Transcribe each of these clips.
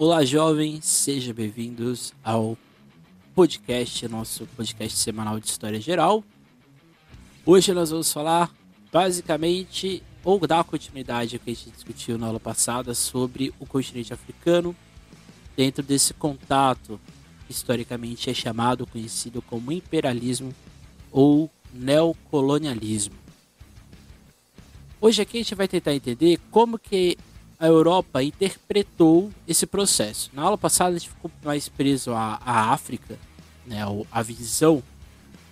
Olá, jovens, sejam bem-vindos ao podcast, nosso podcast semanal de história geral. Hoje nós vamos falar basicamente ou dar continuidade ao que a gente discutiu na aula passada sobre o continente africano dentro desse contato historicamente é chamado conhecido como imperialismo ou neocolonialismo. Hoje aqui a gente vai tentar entender como que a Europa interpretou esse processo. Na aula passada a gente ficou mais preso à, à África, né, a visão,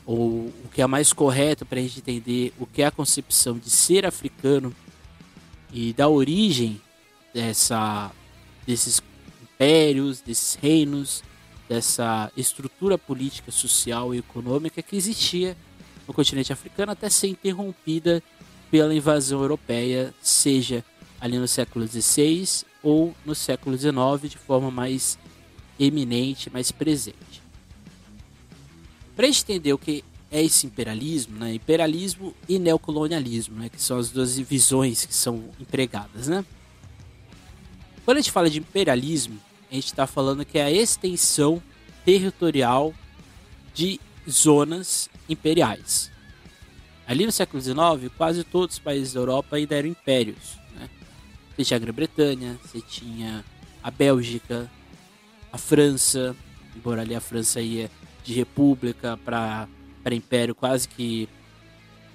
ou o que é mais correto para a gente entender o que é a concepção de ser africano e da origem dessa, desses impérios, desses reinos, dessa estrutura política, social e econômica que existia no continente africano até ser interrompida pela invasão europeia, seja ali no século XVI ou no século XIX de forma mais eminente, mais presente. Para entender o que é esse imperialismo, né? imperialismo e neocolonialismo, né? que são as duas visões que são empregadas. Né? Quando a gente fala de imperialismo, a gente está falando que é a extensão territorial de zonas imperiais. Ali no século XIX, quase todos os países da Europa ainda eram impérios. Você tinha a Grã-Bretanha, você tinha a Bélgica, a França, embora ali a França ia de república para império quase que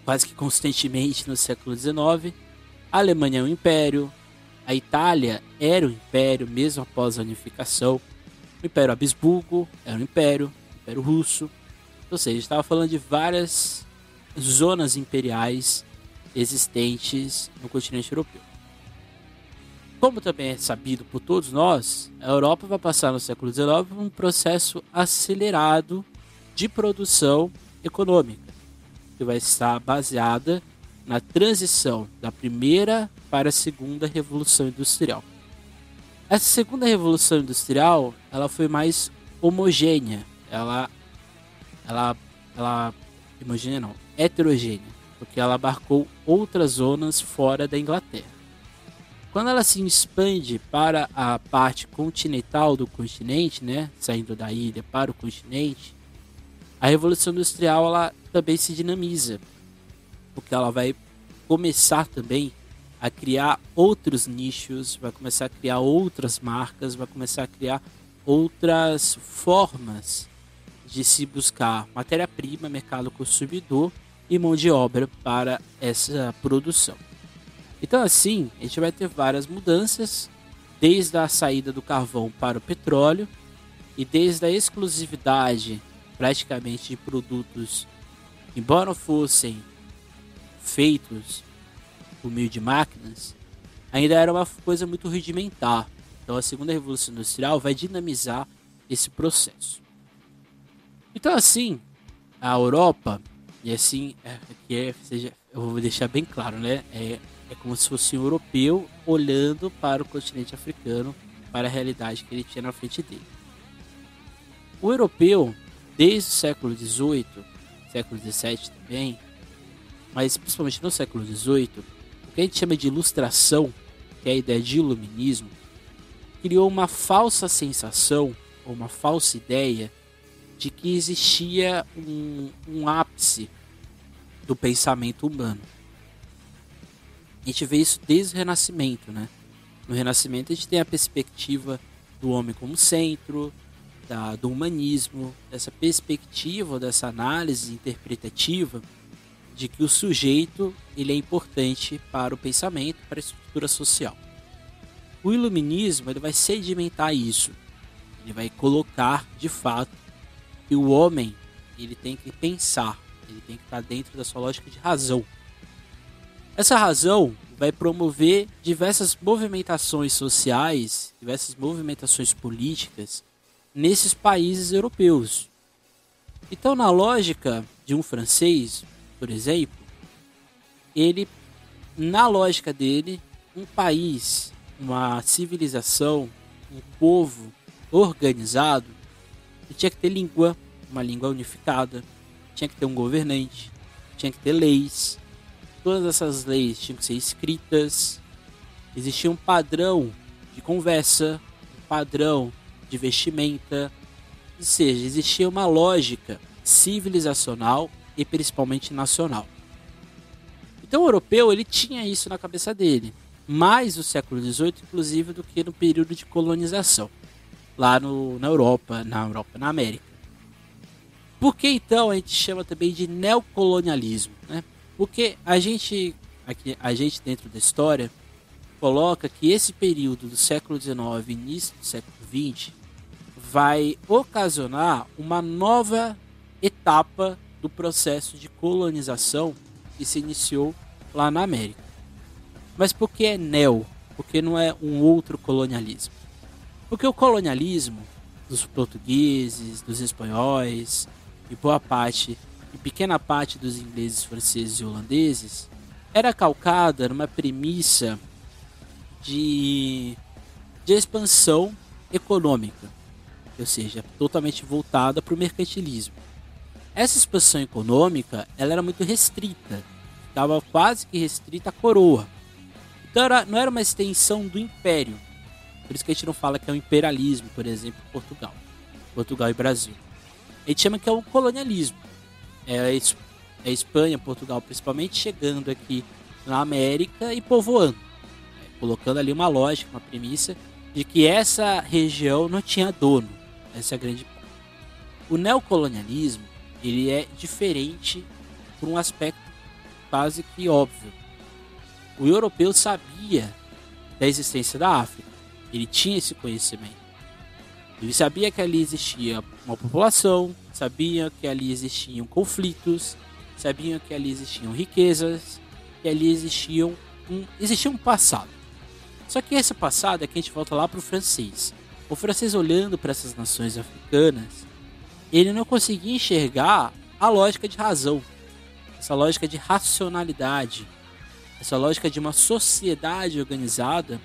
quase que constantemente no século XIX. A Alemanha é um império, a Itália era um império mesmo após a unificação. O Império Habsburgo era um império, o Império Russo. Ou seja, estava falando de várias zonas imperiais existentes no continente europeu. Como também é sabido por todos nós, a Europa vai passar no século XIX um processo acelerado de produção econômica, que vai estar baseada na transição da primeira para a segunda revolução industrial. Essa segunda revolução industrial, ela foi mais homogênea, ela, ela, ela, homogênea não, heterogênea, porque ela abarcou outras zonas fora da Inglaterra. Quando ela se expande para a parte continental do continente, né, saindo da ilha para o continente, a revolução industrial ela também se dinamiza, porque ela vai começar também a criar outros nichos, vai começar a criar outras marcas, vai começar a criar outras formas de se buscar matéria-prima, mercado consumidor e mão de obra para essa produção. Então, assim, a gente vai ter várias mudanças, desde a saída do carvão para o petróleo e desde a exclusividade praticamente de produtos, embora fossem feitos por meio de máquinas, ainda era uma coisa muito rudimentar. Então, a segunda revolução industrial vai dinamizar esse processo. Então, assim, a Europa, e assim, é, é, seja, eu vou deixar bem claro, né? É, é como se fosse um europeu olhando para o continente africano, para a realidade que ele tinha na frente dele. O europeu, desde o século XVIII, século XVII também, mas principalmente no século XVIII, o que a gente chama de ilustração, que é a ideia de iluminismo, criou uma falsa sensação, ou uma falsa ideia, de que existia um, um ápice do pensamento humano. A gente vê isso desde o Renascimento, né? No Renascimento a gente tem a perspectiva do homem como centro, da, do humanismo, dessa perspectiva, dessa análise interpretativa de que o sujeito ele é importante para o pensamento, para a estrutura social. O iluminismo ele vai sedimentar isso. Ele vai colocar, de fato, que o homem ele tem que pensar, ele tem que estar dentro da sua lógica de razão. Essa razão vai promover diversas movimentações sociais, diversas movimentações políticas nesses países europeus. Então, na lógica de um francês, por exemplo, ele, na lógica dele, um país, uma civilização, um povo organizado, tinha que ter língua, uma língua unificada, tinha que ter um governante, tinha que ter leis, todas essas leis tinham que ser escritas, existia um padrão de conversa, um padrão de vestimenta. Ou seja, existia uma lógica civilizacional e principalmente nacional. Então o europeu ele tinha isso na cabeça dele, mais no século XVIII, inclusive, do que no período de colonização, lá no, na Europa, na Europa, na América. Por que então a gente chama também de neocolonialismo? Né? Porque a gente, aqui, a gente dentro da história, coloca que esse período do século XIX início do século XX vai ocasionar uma nova etapa do processo de colonização que se iniciou lá na América. Mas por que é neo? Porque não é um outro colonialismo? Porque o colonialismo dos portugueses, dos espanhóis e boa parte e pequena parte dos ingleses, franceses e holandeses era calcada numa premissa de, de expansão econômica, ou seja, totalmente voltada para o mercantilismo. Essa expansão econômica ela era muito restrita, estava quase que restrita à coroa. Então era, não era uma extensão do império. Por isso que a gente não fala que é o imperialismo, por exemplo, Portugal. Portugal e Brasil. A gente chama que é o colonialismo. É a é Espanha, Portugal principalmente, chegando aqui na América e povoando. É, colocando ali uma lógica, uma premissa de que essa região não tinha dono. Essa é a grande O neocolonialismo ele é diferente por um aspecto quase que óbvio. O europeu sabia da existência da África. Ele tinha esse conhecimento. Ele sabia que ali existia uma população, sabia que ali existiam conflitos, sabiam que ali existiam riquezas, que ali existiam um, existia um passado. Só que esse passado é que a gente volta lá para o francês. O francês olhando para essas nações africanas, ele não conseguia enxergar a lógica de razão, essa lógica de racionalidade, essa lógica de uma sociedade organizada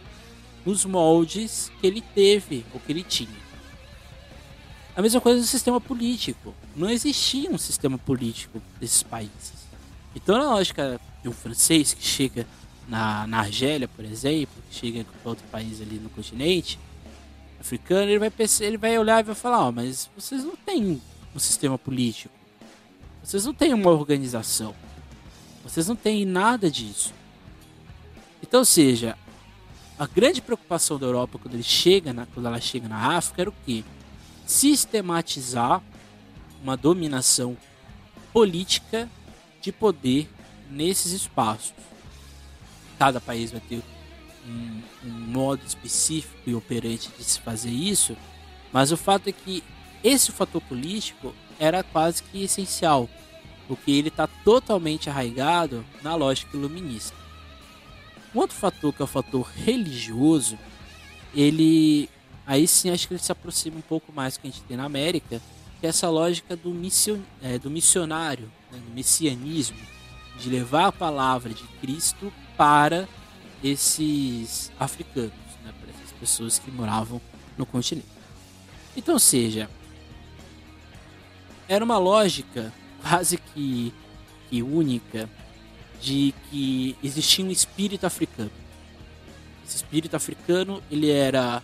nos moldes que ele teve ou que ele tinha. A mesma coisa do sistema político. Não existia um sistema político desses países. Então, na lógica de um francês que chega na, na Argélia, por exemplo, que chega para outro país ali no continente, africano, ele vai, pensar, ele vai olhar e vai falar: oh, mas vocês não têm um sistema político, vocês não têm uma organização, vocês não têm nada disso. Então, seja, a grande preocupação da Europa quando ele chega na, quando ela chega na África era o quê? Sistematizar uma dominação política de poder nesses espaços. Cada país vai ter um, um modo específico e operante de se fazer isso, mas o fato é que esse fator político era quase que essencial, porque ele está totalmente arraigado na lógica iluminista. Um outro fator que é o fator religioso, ele aí sim acho que ele se aproxima um pouco mais do que a gente tem na América, que é essa lógica do, mission, é, do missionário, né, do messianismo, de levar a palavra de Cristo para esses africanos, né, para essas pessoas que moravam no continente. Então, seja, era uma lógica quase que, que única de que existia um espírito africano. Esse espírito africano ele era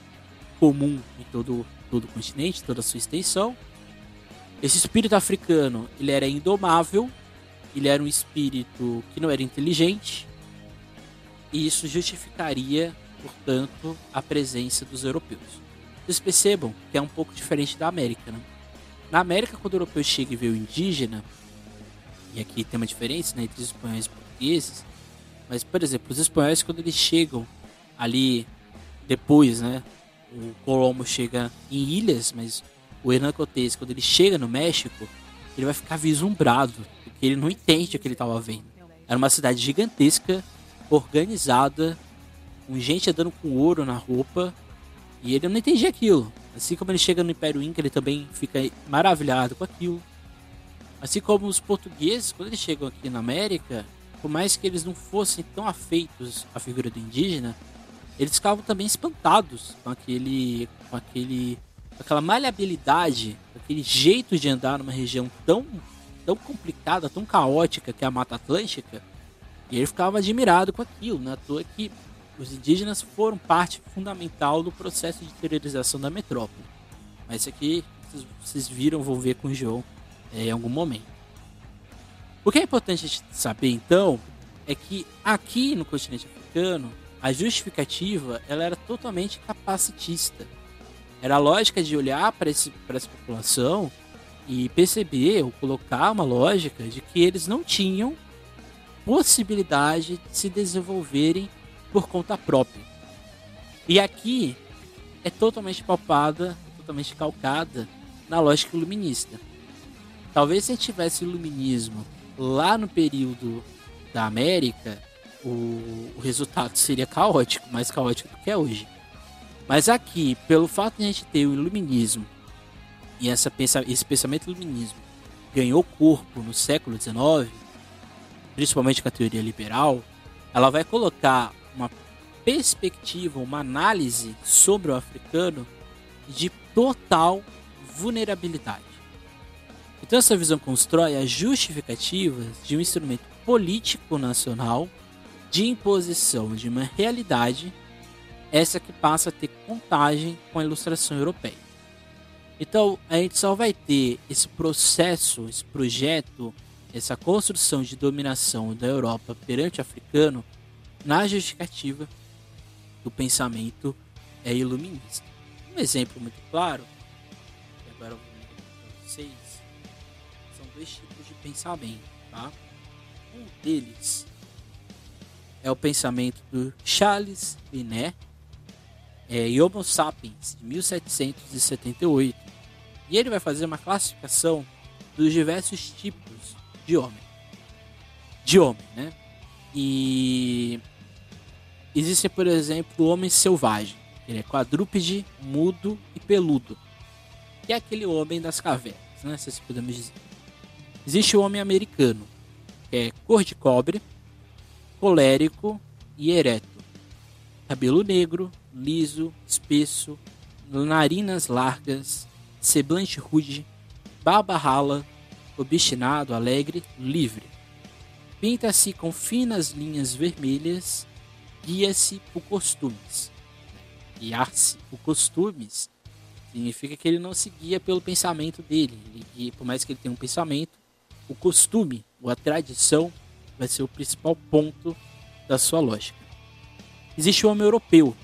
comum em todo, todo o continente, toda a sua extensão. Esse espírito africano ele era indomável, ele era um espírito que não era inteligente, e isso justificaria, portanto, a presença dos europeus. Vocês percebam que é um pouco diferente da América, né? Na América, quando o europeu chega e vê o indígena, e aqui tem uma diferença né, entre os espanhóis e portugueses, mas, por exemplo, os espanhóis, quando eles chegam ali depois, né? O Colombo chega em ilhas, mas o Hernán Cortés, quando ele chega no México, ele vai ficar vislumbrado, porque ele não entende o que ele estava vendo. Era uma cidade gigantesca organizada, com gente andando com ouro na roupa, e ele não entendia aquilo. Assim como ele chega no Império Inca, ele também fica maravilhado com aquilo. Assim como os portugueses, quando eles chegam aqui na América, por mais que eles não fossem tão afeitos à figura do indígena, eles ficavam também espantados com aquele, com aquele, aquela maleabilidade, aquele jeito de andar numa região tão, tão complicada, tão caótica que é a Mata Atlântica, e ele ficava admirado com aquilo, né? Toa que os indígenas foram parte fundamental do processo de interiorização da metrópole. Mas isso aqui vocês viram, vou ver com o João é, em algum momento. O que é importante a gente saber então é que aqui no continente africano a justificativa ela era totalmente capacitista. Era a lógica de olhar para essa população e perceber ou colocar uma lógica de que eles não tinham possibilidade de se desenvolverem por conta própria. E aqui é totalmente palpada, totalmente calcada na lógica iluminista. Talvez se tivesse iluminismo lá no período da América, o, o resultado seria caótico, mais caótico do que é hoje. Mas aqui, pelo fato de a gente ter o iluminismo e essa pensa, esse pensamento iluminismo ganhou corpo no século XIX, principalmente com a teoria liberal, ela vai colocar uma perspectiva, uma análise sobre o africano de total vulnerabilidade. Então essa visão constrói as justificativas de um instrumento político nacional de imposição de uma realidade, essa que passa a ter contagem com a ilustração europeia. Então a gente só vai ter esse processo, esse projeto, essa construção de dominação da Europa perante o africano na justificativa do pensamento é iluminista. Um exemplo muito claro, e agora eu vou mostrar para vocês, são dois tipos de pensamento, tá? Um deles é o pensamento do Charles Binet, é, Homo Sapiens, de 1778. E ele vai fazer uma classificação dos diversos tipos de homem. De homem, né? E existe, por exemplo, o homem selvagem. Ele é quadrúpede, mudo e peludo. Que é aquele homem das cavernas, né? Se assim podemos dizer. Existe o homem americano, que é cor de cobre, colérico e ereto. Cabelo negro, liso, espesso, narinas largas, semblante rude, barba rala, obstinado, alegre, livre. Pinta-se com finas linhas vermelhas, guia-se por costumes. Guiar-se por costumes significa que ele não se guia pelo pensamento dele. Ele, por mais que ele tenha um pensamento, o costume ou a tradição vai ser o principal ponto da sua lógica. Existe o homem europeu.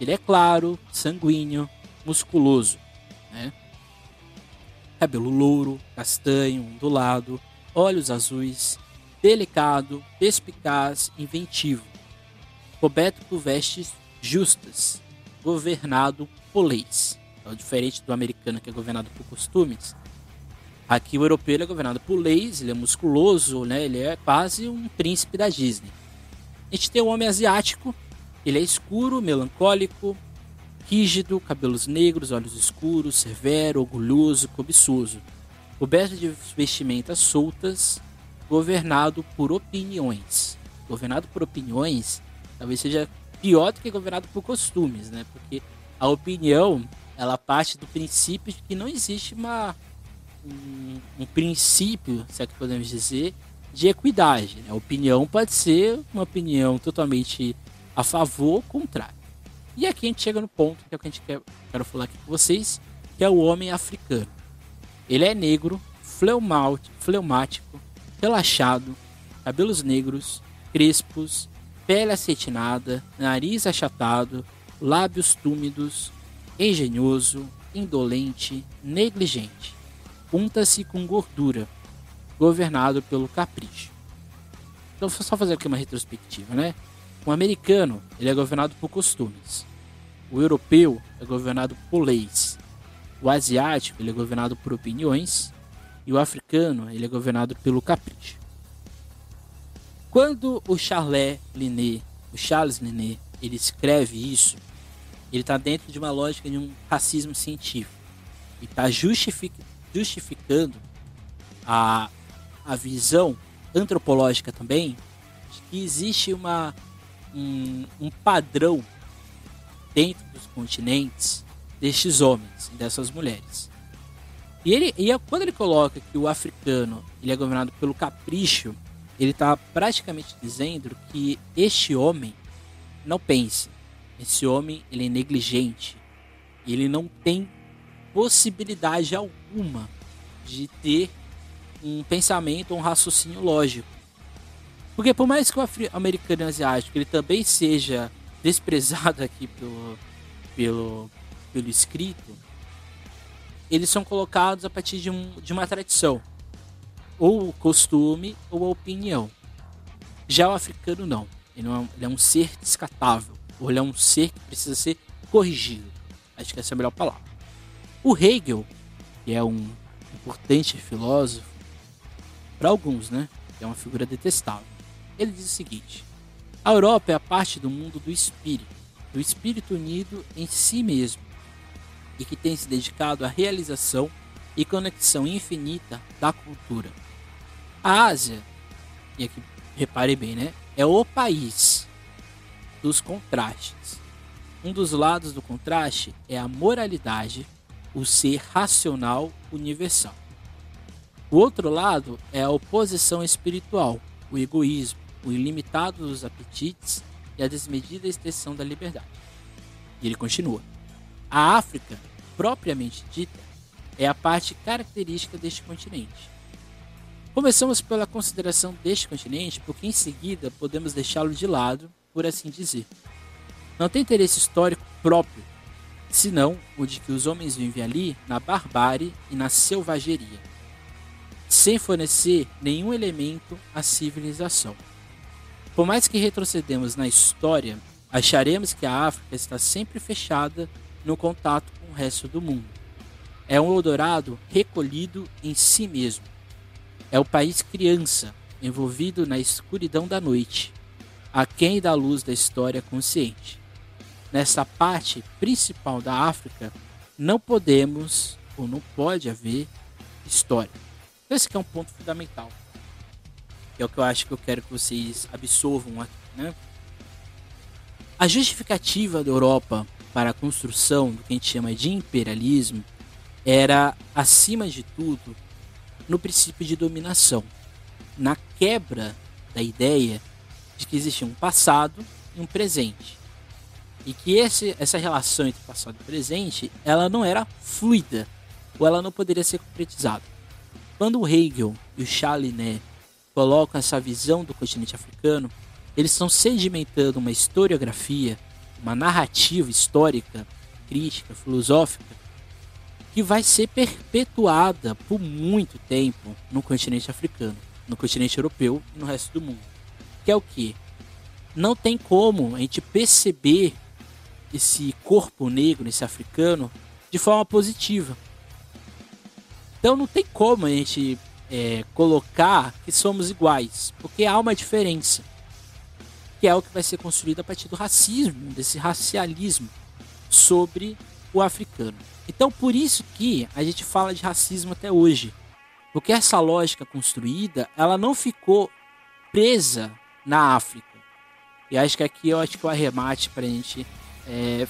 Ele é claro, sanguíneo, musculoso. Né? Cabelo louro, castanho, ondulado, olhos azuis, delicado, perspicaz, inventivo. Coberto por vestes justas, governado por leis. Então, diferente do americano que é governado por costumes, Aqui o europeu é governado por leis, ele é musculoso, né? Ele é quase um príncipe da Disney. A gente tem o homem asiático, ele é escuro, melancólico, rígido, cabelos negros, olhos escuros, severo, orgulhoso, cobiçoso, coberto de vestimentas soltas, governado por opiniões. Governado por opiniões talvez seja pior do que governado por costumes, né? Porque a opinião ela parte do princípio de que não existe uma um, um princípio, se é que podemos dizer, de equidade. Né? A opinião pode ser uma opinião totalmente a favor ou contrária. E aqui a gente chega no ponto que é o que a gente quer quero falar aqui com vocês, que é o homem africano. Ele é negro, fleumático, relaxado, cabelos negros, crespos, pele acetinada, nariz achatado, lábios túmidos, engenhoso, indolente, negligente unta-se com gordura, governado pelo capricho. Então, só fazer aqui uma retrospectiva, né? O americano, ele é governado por costumes. O europeu é governado por leis. O asiático, ele é governado por opiniões. E o africano, ele é governado pelo capricho. Quando o Charles Linné, o Charles Linné, ele escreve isso, ele está dentro de uma lógica de um racismo científico. E está justificando justificando a, a visão antropológica também de que existe uma, um, um padrão dentro dos continentes destes homens dessas mulheres. E, ele, e é, quando ele coloca que o africano ele é governado pelo capricho, ele está praticamente dizendo que este homem não pense, esse homem ele é negligente, ele não tem possibilidade alguma de ter um pensamento, um raciocínio lógico. Porque por mais que o americano asiático ele também seja desprezado aqui pelo, pelo, pelo escrito, eles são colocados a partir de, um, de uma tradição, ou costume ou opinião. Já o africano não, ele, não é, ele é um ser descatável, ou ele é um ser que precisa ser corrigido. Acho que essa é a melhor palavra. O Hegel, que é um importante filósofo, para alguns, né? É uma figura detestável. Ele diz o seguinte: a Europa é a parte do mundo do espírito, do espírito unido em si mesmo, e que tem se dedicado à realização e conexão infinita da cultura. A Ásia, e aqui repare bem, né? É o país dos contrastes. Um dos lados do contraste é a moralidade, o ser racional universal. O outro lado é a oposição espiritual, o egoísmo, o ilimitado dos apetites e a desmedida extensão da liberdade. E ele continua: A África, propriamente dita, é a parte característica deste continente. Começamos pela consideração deste continente, porque em seguida podemos deixá-lo de lado, por assim dizer. Não tem interesse histórico próprio, senão o de que os homens vivem ali na barbárie e na selvageria sem fornecer nenhum elemento à civilização. Por mais que retrocedemos na história, acharemos que a África está sempre fechada no contato com o resto do mundo. É um Eldorado recolhido em si mesmo. É o país criança, envolvido na escuridão da noite, aquém da luz da história consciente. Nessa parte principal da África, não podemos ou não pode haver história. Esse que é um ponto fundamental. É o que eu acho que eu quero que vocês absorvam aqui, né? A justificativa da Europa para a construção do que a gente chama de imperialismo era, acima de tudo, no princípio de dominação, na quebra da ideia de que existia um passado e um presente. E que esse, essa relação entre passado e presente, ela não era fluida, ou ela não poderia ser concretizada. Quando o Hegel e o Chaliné colocam essa visão do continente africano, eles estão sedimentando uma historiografia, uma narrativa histórica, crítica, filosófica, que vai ser perpetuada por muito tempo no continente africano, no continente europeu e no resto do mundo. Que é o que? Não tem como a gente perceber esse corpo negro, esse africano, de forma positiva. Então não tem como a gente é, colocar que somos iguais, porque há uma diferença, que é o que vai ser construído a partir do racismo, desse racialismo sobre o africano. Então por isso que a gente fala de racismo até hoje, porque essa lógica construída, ela não ficou presa na África. E acho que aqui eu acho que é o arremate para a gente é,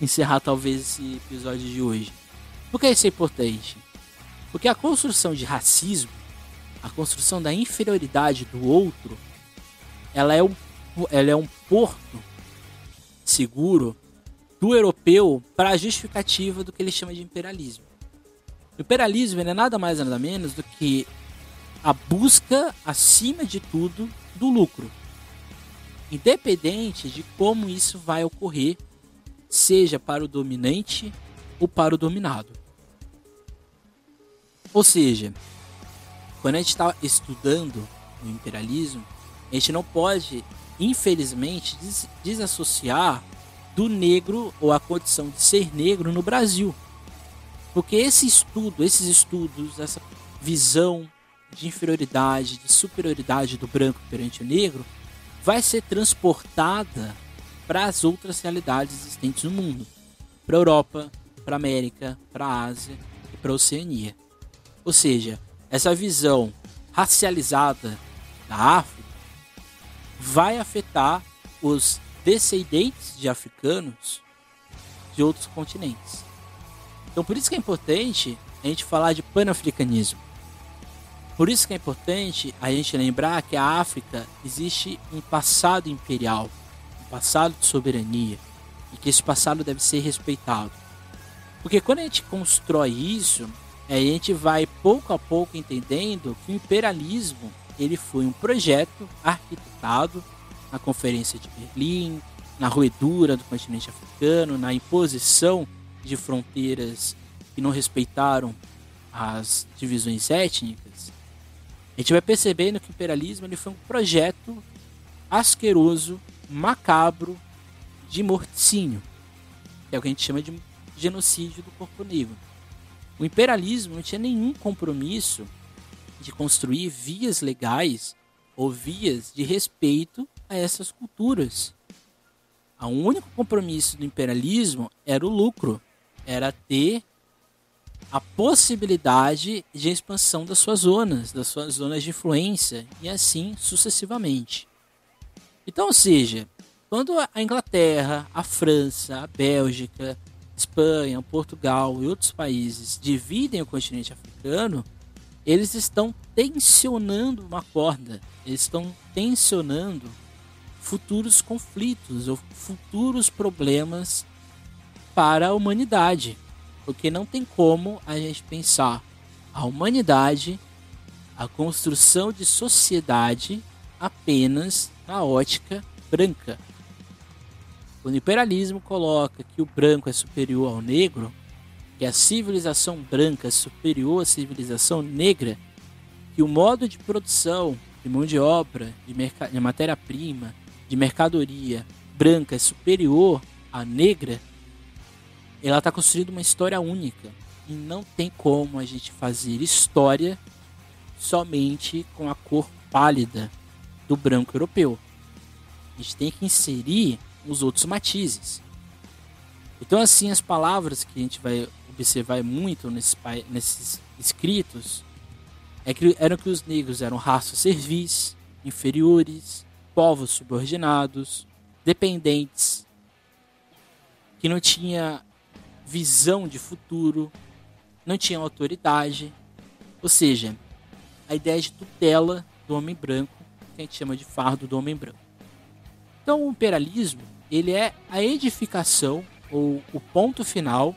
encerrar talvez esse episódio de hoje. Por que isso é importante? Porque a construção de racismo, a construção da inferioridade do outro, ela é um, ela é um porto seguro do europeu para a justificativa do que ele chama de imperialismo. O imperialismo é nada mais nada menos do que a busca, acima de tudo, do lucro. Independente de como isso vai ocorrer, seja para o dominante ou para o dominado. Ou seja, quando a gente está estudando o imperialismo, a gente não pode, infelizmente, des desassociar do negro ou a condição de ser negro no Brasil. Porque esse estudo, esses estudos, essa visão de inferioridade, de superioridade do branco perante o negro, vai ser transportada para as outras realidades existentes no mundo, para a Europa, para a América, para a Ásia e para a Oceania. Ou seja, essa visão racializada da África vai afetar os descendentes de africanos de outros continentes. Então, por isso que é importante a gente falar de panafricanismo. Por isso que é importante a gente lembrar que a África existe um passado imperial, passado de soberania e que esse passado deve ser respeitado. Porque quando a gente constrói isso, a gente vai pouco a pouco entendendo que o imperialismo ele foi um projeto arquitetado na Conferência de Berlim, na roedura do continente africano, na imposição de fronteiras que não respeitaram as divisões étnicas, a gente vai percebendo que o imperialismo ele foi um projeto asqueroso, macabro, de morticínio, que é o que a gente chama de genocídio do corpo negro. O imperialismo não tinha nenhum compromisso de construir vias legais ou vias de respeito a essas culturas. O único compromisso do imperialismo era o lucro, era ter a possibilidade de expansão das suas zonas, das suas zonas de influência e assim sucessivamente. Então, ou seja, quando a Inglaterra, a França, a Bélgica, Espanha, Portugal e outros países dividem o continente africano, eles estão tensionando uma corda, eles estão tensionando futuros conflitos ou futuros problemas para a humanidade. Porque não tem como a gente pensar a humanidade, a construção de sociedade apenas na ótica branca. Quando o imperialismo coloca que o branco é superior ao negro, que a civilização branca é superior à civilização negra, que o modo de produção de mão de obra, de, de matéria-prima, de mercadoria branca é superior à negra, ela está construindo uma história única. E não tem como a gente fazer história somente com a cor pálida do branco europeu. A gente tem que inserir os outros matizes. Então, assim, as palavras que a gente vai observar muito nesses, nesses escritos é que eram que os negros eram raças servis, inferiores, povos subordinados, dependentes, que não tinha visão de futuro, não tinha autoridade, ou seja, a ideia de tutela do homem branco, que a gente chama de fardo do homem branco. Então, o imperialismo ele é a edificação ou o ponto final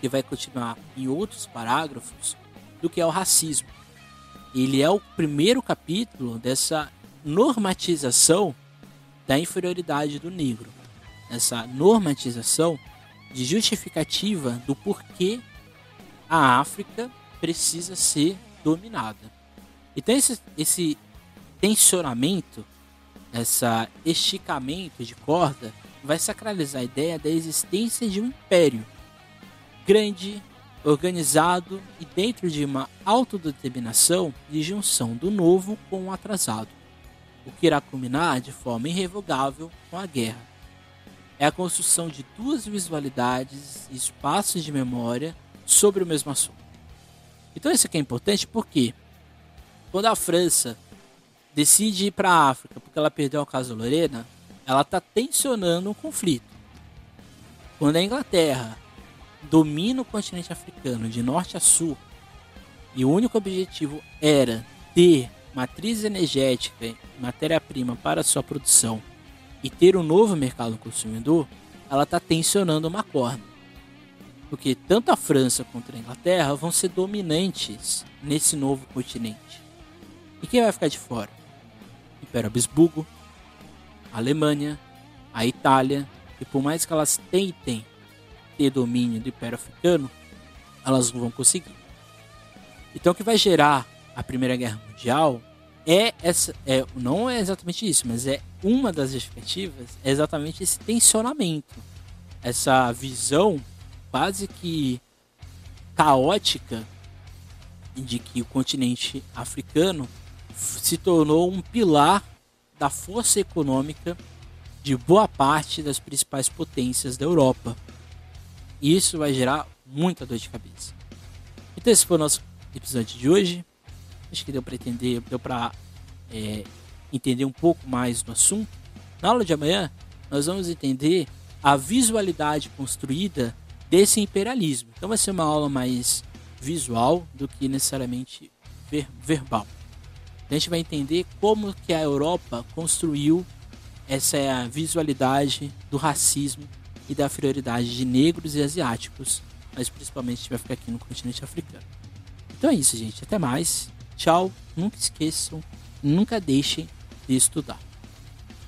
que vai continuar em outros parágrafos do que é o racismo. Ele é o primeiro capítulo dessa normatização da inferioridade do negro, essa normatização de justificativa do porquê a África precisa ser dominada. Então esse, esse tensionamento, esse esticamento de corda vai sacralizar a ideia da existência de um império grande, organizado e dentro de uma autodeterminação de junção do novo com o atrasado, o que irá culminar de forma irrevogável com a guerra é a construção de duas visualidades e espaços de memória sobre o mesmo assunto. Então isso aqui é importante porque quando a França decide ir para a África porque ela perdeu a Casa Lorena, ela está tensionando um conflito. Quando a Inglaterra domina o continente africano de norte a sul e o único objetivo era ter matriz energética e matéria-prima para sua produção e ter um novo mercado consumidor, ela está tensionando uma corda. Porque tanto a França quanto a Inglaterra vão ser dominantes nesse novo continente. E quem vai ficar de fora? Império Habsburgo, a Alemanha, a Itália, e por mais que elas tentem ter domínio do Império Africano, elas não vão conseguir. Então o que vai gerar a Primeira Guerra Mundial é essa é não é exatamente isso, mas é uma das justificativas é exatamente esse tensionamento, essa visão quase que caótica de que o continente africano se tornou um pilar da força econômica de boa parte das principais potências da Europa. E isso vai gerar muita dor de cabeça. Então esse foi o nosso episódio de hoje. Acho que deu para entender, deu para é, entender um pouco mais do assunto. Na aula de amanhã, nós vamos entender a visualidade construída desse imperialismo. Então vai ser uma aula mais visual do que necessariamente ver, verbal. A gente vai entender como que a Europa construiu essa visualidade do racismo e da prioridade de negros e asiáticos, mas principalmente a gente vai ficar aqui no continente africano. Então é isso, gente. Até mais. Tchau. Nunca esqueçam, nunca deixem de estudar.